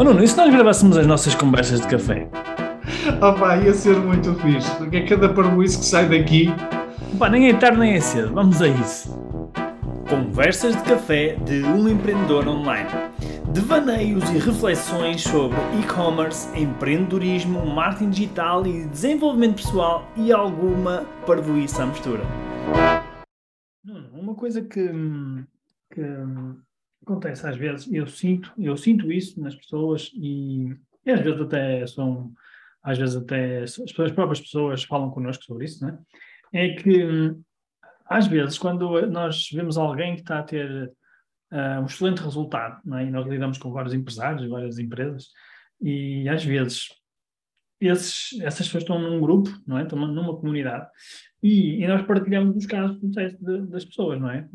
Oh Nuno, e se nós gravássemos as nossas conversas de café? Opa, ia ser muito fixe, porque é cada parboice que sai daqui. Pá, nem é tarde nem é cedo, vamos a isso. Conversas de café de um empreendedor online. Devaneios e reflexões sobre e-commerce, empreendedorismo, marketing digital e desenvolvimento pessoal e alguma parvoíça à mistura. Nuno, uma coisa que, que acontece às vezes, eu sinto, eu sinto isso nas pessoas e, e às vezes até são, às vezes até as, as próprias pessoas falam connosco sobre isso, né? é que às vezes quando nós vemos alguém que está a ter uh, um excelente resultado, é? e nós lidamos com vários empresários, várias empresas, e às vezes esses, essas pessoas estão num grupo, não é? estão numa comunidade, e, e nós partilhamos os casos de, das pessoas, não é?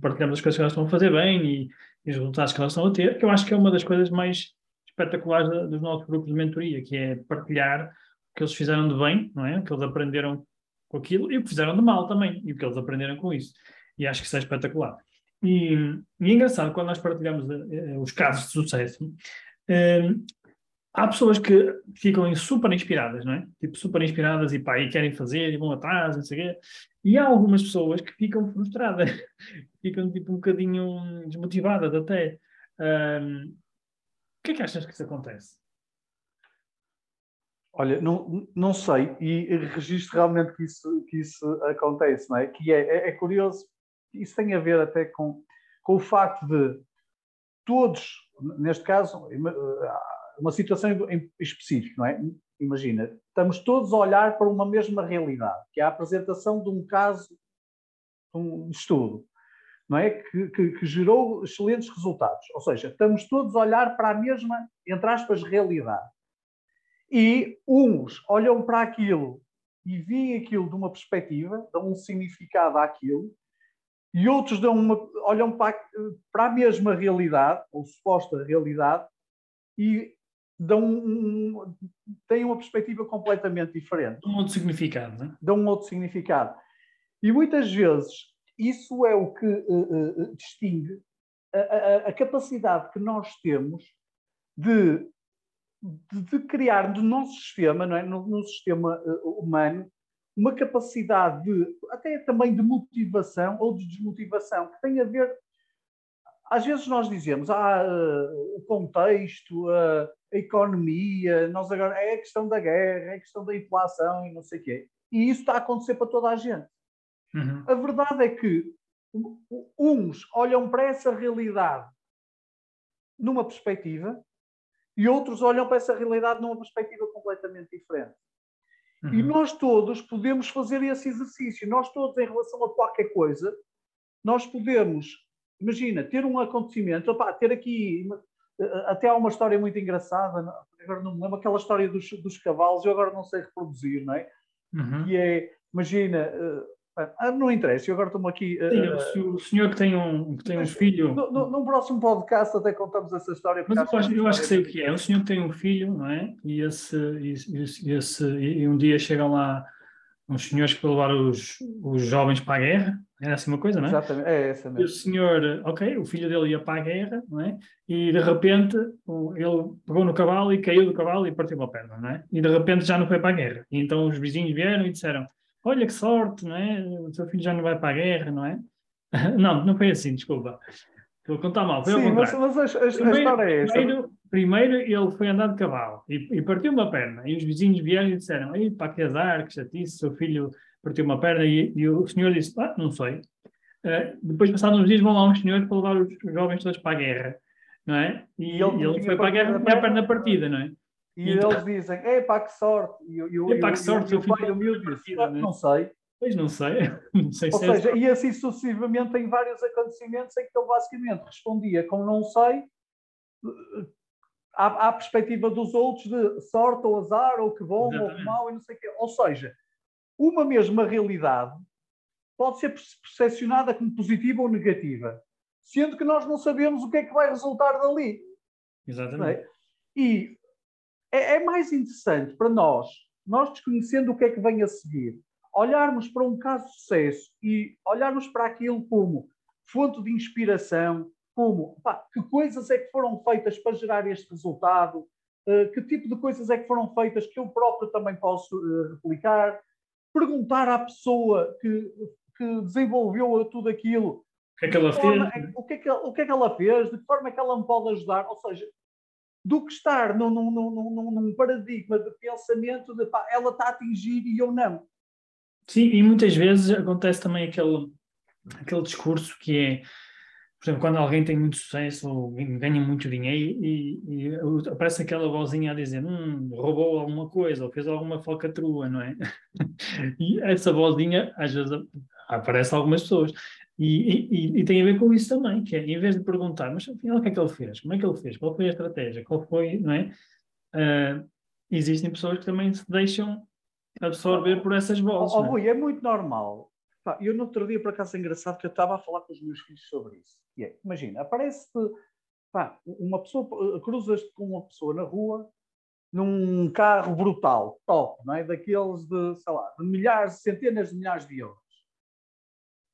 Partilhamos as coisas que elas estão a fazer bem e, e os resultados que elas estão a ter, que eu acho que é uma das coisas mais espetaculares dos nossos grupos de mentoria, que é partilhar o que eles fizeram de bem, não é? O que eles aprenderam com aquilo e o que fizeram de mal também, e o que eles aprenderam com isso. E acho que isso é espetacular. E, e é engraçado, quando nós partilhamos uh, os casos de sucesso, uh, há pessoas que ficam super inspiradas, não é? Tipo, super inspiradas e pá, e querem fazer, e vão atrás, não sei o quê. E há algumas pessoas que ficam frustradas, ficam tipo um bocadinho desmotivadas até. Um, o que é que achas que isso acontece? Olha, não, não sei, e registro realmente que isso, que isso acontece, não é? Que é, é, é curioso, isso tem a ver até com, com o facto de todos, neste caso, uma situação em específico, não é? Imagina, estamos todos a olhar para uma mesma realidade, que é a apresentação de um caso, de um estudo, não é? Que, que, que, gerou excelentes resultados. Ou seja, estamos todos a olhar para a mesma, entre aspas, realidade. E uns olham para aquilo e veem aquilo de uma perspectiva, dão um significado àquilo, e outros dão uma, olham para, para a mesma realidade, ou suposta realidade, e dão um, têm uma perspectiva completamente diferente. Dão um outro significado, não é? Dão um outro significado. E muitas vezes isso é o que uh, uh, distingue a, a, a, capacidade que nós temos de, de, de criar no nosso sistema, não é? no, no sistema uh, humano, uma capacidade de, até também de motivação ou de desmotivação, que tem a ver às vezes nós dizemos, ah, o contexto, a, a economia, nós agora é a questão da guerra, é a questão da inflação e não sei o quê. E isso está a acontecer para toda a gente. Uhum. A verdade é que uns olham para essa realidade numa perspectiva e outros olham para essa realidade numa perspectiva completamente diferente. Uhum. E nós todos podemos fazer esse exercício. Nós todos, em relação a qualquer coisa, nós podemos imagina, ter um acontecimento, opa, ter aqui, eh, até há uma história muito engraçada, agora não me lembro, aquela história dos, dos cavalos, eu agora não sei reproduzir, não é? Uhum. Que é, imagina, uh, não interessa, eu agora estou aqui. Uh, Sim, o senhor que tem um, que tem um filho. No, no, num próximo podcast até contamos essa história. Mas eu acho, eu acho que sei o que é. é. O senhor que tem um filho, não é? E, esse, esse, esse, e um dia chegam lá uns senhores que levar os, os jovens para a guerra, era assim uma coisa, não é? Exatamente, é essa mesmo. E o senhor, ok, o filho dele ia para a guerra, não é? E de repente ele pegou no cavalo e caiu do cavalo e partiu uma perna, não é? E de repente já não foi para a guerra. E então os vizinhos vieram e disseram: Olha que sorte, não é? O seu filho já não vai para a guerra, não é? não, não foi assim, desculpa. A contar mal, foi Sim, mas, mas a, a, primeiro, a, história é essa. Primeiro, primeiro ele foi andar de cavalo e, e, partiu uma perna. E os vizinhos vieram e disseram: Ei, pá, que azar, que chatice, seu filho partiu uma perna. E, e o senhor disse: Ah, não sei. Uh, depois, passados uns dias, vão lá uns senhores para levar os jovens todos para a guerra, não é? E, e ele, ele foi para a guerra com a perna partida, não é? E, e então, eles dizem: Ei, pá, que sorte. E, e, Epá, que sorte, o pai humilde disse: Não, não sei. Pois não sei. Não sei Ou se é seja, é... e assim sucessivamente em vários acontecimentos em que ele basicamente respondia com não sei, à, à perspectiva dos outros de sorte ou azar, ou que bom Exatamente. ou que mau, e não sei o quê. Ou seja, uma mesma realidade pode ser percepcionada como positiva ou negativa, sendo que nós não sabemos o que é que vai resultar dali. Exatamente. É? E é, é mais interessante para nós, nós desconhecendo o que é que vem a seguir, olharmos para um caso de sucesso e olharmos para aquilo como fonte de inspiração, como pá, que coisas é que foram feitas para gerar este resultado, uh, que tipo de coisas é que foram feitas que eu próprio também posso uh, replicar, perguntar à pessoa que, que desenvolveu tudo aquilo o que é que ela forma, fez? O que, é que, o que é que ela fez? De que forma é que ela me pode ajudar? Ou seja, do que estar num, num, num, num paradigma de pensamento de pá, ela está a atingir e eu não. Sim, e muitas vezes acontece também aquele, aquele discurso que é, por exemplo, quando alguém tem muito sucesso ou ganha muito dinheiro e, e aparece aquela vozinha a dizer hum, roubou alguma coisa ou fez alguma falcatrua, não é? e essa vozinha às vezes aparece a algumas pessoas. E, e, e, tem a ver com isso também, que é, em vez de perguntar, mas afinal o que é que ele fez? Como é que ele fez? Qual foi a estratégia? Qual foi, não é? Uh, existem pessoas que também se deixam absorver por essas vozes. Oh, oh, Rui, é muito normal. Pá, eu no outro dia, por acaso, é engraçado que eu estava a falar com os meus filhos sobre isso. É, imagina, aparece uma pessoa, cruzas com uma pessoa na rua num carro brutal, top, não é? Daqueles de, sei lá, de milhares, centenas de milhares de euros.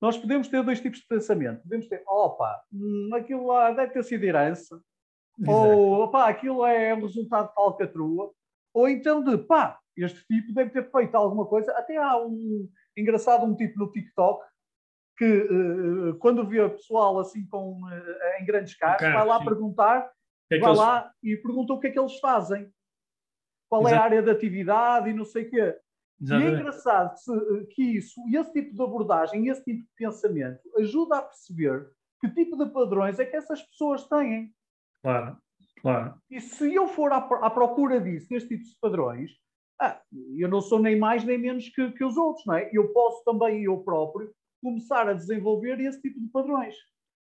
Nós podemos ter dois tipos de pensamento. Podemos ter, opa, hum, aquilo lá deve ter sido herança, Exato. ou opa, aquilo é um resultado de falcatrua, ou então de, pá, este tipo deve ter feito alguma coisa. Até há um engraçado um tipo no TikTok que uh, quando vê pessoal assim com, uh, em grandes carros, carro, vai lá sim. perguntar, é vai lá e pergunta o que é que eles fazem. Qual Exato. é a área de atividade e não sei o quê. Exatamente. E é engraçado que, isso, esse tipo de abordagem, esse tipo de pensamento, ajuda a perceber que tipo de padrões é que essas pessoas têm. Claro, claro. E se eu for à, à procura disso, deste tipo de padrões, ah, eu não sou nem mais nem menos que, que os outros, não é? Eu posso também, eu próprio, começar a desenvolver esse tipo de padrões.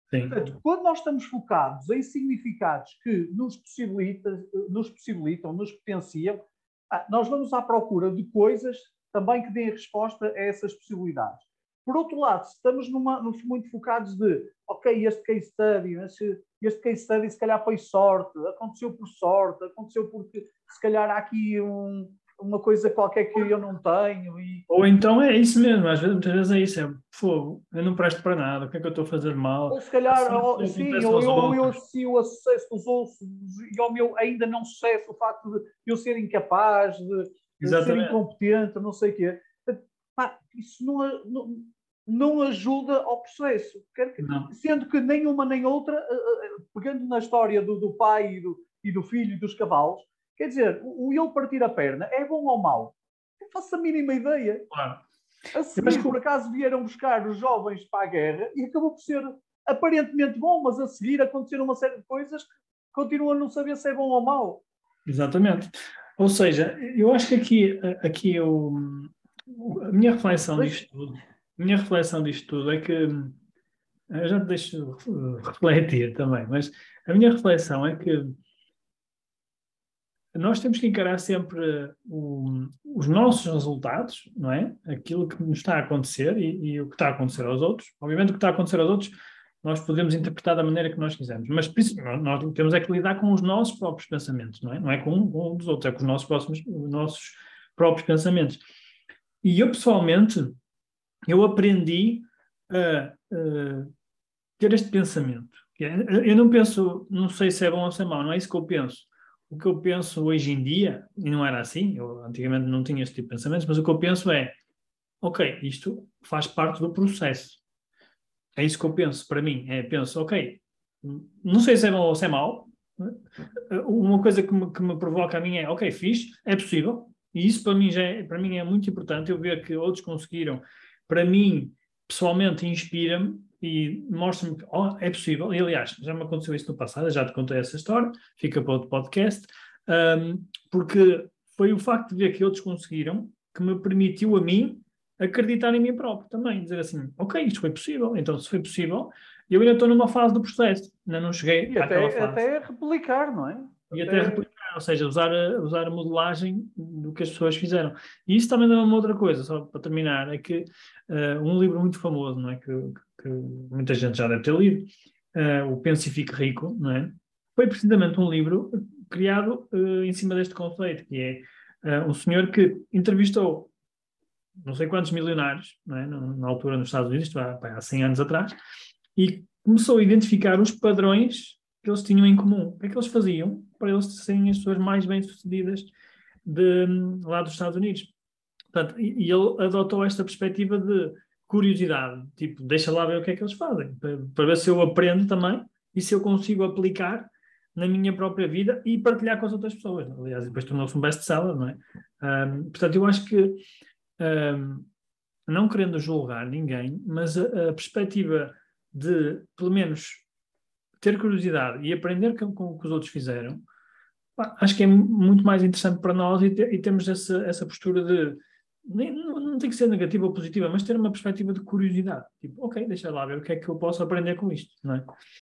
Sim. Portanto, quando nós estamos focados em significados que nos, possibilita, nos possibilitam, nos potenciam, ah, nós vamos à procura de coisas também que deem resposta a essas possibilidades. Por outro lado, se estamos numa, muito focados de, ok, este case study, este, este case study se calhar foi sorte, aconteceu por sorte, aconteceu porque se calhar há aqui um, uma coisa qualquer que eu não tenho. E... Ou então é isso mesmo, às vezes, muitas vezes é isso, é fogo, eu não presto para nada, o que é que eu estou a fazer mal? Ou se calhar, assim, ou, sim, ou eu, eu associo o sucesso dos outros e ao meu ainda não sucesso, o facto de eu ser incapaz, de, de ser incompetente, não sei o quê. Pá, isso não, não, não, ajuda ao processo. Sendo que nenhuma nem outra, eh, eh, pegando na história do, do pai e do, e do filho e dos cavalos, Quer dizer, o ele partir a perna é bom ou mau? Não faço a mínima ideia. Claro. A seguir, por acaso, vieram buscar os jovens para a guerra e acabou por ser aparentemente bom, mas a seguir aconteceram uma série de coisas que continuam a não saber se é bom ou mau. Exatamente. Ou seja, eu acho que aqui, aqui eu, a minha reflexão mas... disto tudo, a minha reflexão disto tudo é que eu já te deixo refletir também, mas a minha reflexão é que nós temos que encarar sempre o, os nossos resultados, não é? Aquilo que nos está a acontecer e, e, o que está a acontecer aos outros. Obviamente, o que está a acontecer aos outros nós podemos interpretar da maneira que nós quisermos, mas nós temos é que lidar com os nossos próprios pensamentos, não é? Não é com, com dos outros, é com os nossos, próximos, os nossos próprios pensamentos. E eu, pessoalmente, eu aprendi a, a ter este pensamento. É, eu não penso, não sei se é bom ou se é mau, não é isso que eu penso o que eu penso hoje em dia, e não era assim, eu antigamente não tinha este tipo de pensamentos, mas o que eu penso é, ok, isto faz parte do processo. É isso que eu penso para mim. É, penso, ok, não sei se é bom ou se é mau. Uma coisa que me, que me provoca a mim é, ok, fiz, é possível. E isso para mim, já é, para mim é muito importante. Eu ver que outros conseguiram. Para mim, pessoalmente, inspira-me e mostra-me que oh, é possível. E aliás, já me aconteceu isso no passado, já te contei essa história, fica para outro podcast, um, porque foi o facto de ver que outros conseguiram que me permitiu a mim acreditar em mim próprio também, dizer assim, ok, isto foi possível, então se foi possível, eu ainda estou numa fase do processo, ainda não cheguei e até, fase. até replicar, não é? E até, até replicar, ou seja, usar a, usar a modelagem do que as pessoas fizeram. E isso também dá uma outra coisa, só para terminar, é que uh, um livro muito famoso, não é? Que, que muita gente já deve ter lido, uh, o Pense e Fique Rico, não é? Foi precisamente um livro criado uh, em cima deste conceito, que é uh, um senhor que entrevistou não sei quantos milionários, é? na, na altura nos Estados Unidos, isto há, há 100 anos atrás, e começou a identificar os padrões que eles tinham em comum. O que é que eles faziam para eles serem as pessoas mais bem-sucedidas lá dos Estados Unidos? Portanto, e ele adotou esta perspectiva de curiosidade, tipo, deixa lá ver o que é que eles fazem, para, para ver se eu aprendo também e se eu consigo aplicar na minha própria vida e partilhar com as outras pessoas. Aliás, depois tornou-se um best-seller, não é? Um, portanto, eu acho que, um, não querendo julgar ninguém, mas a, a, perspectiva de, pelo menos, ter curiosidade e aprender com, com o que os outros fizeram, acho que é muito mais interessante para nós e, te, e temos essa, essa postura de. Nem, não, tem que ser negativa ou positiva, mas ter uma perspectiva de curiosidade. Tipo, ok, deixa lá ver o que é que eu posso aprender com isto, não é?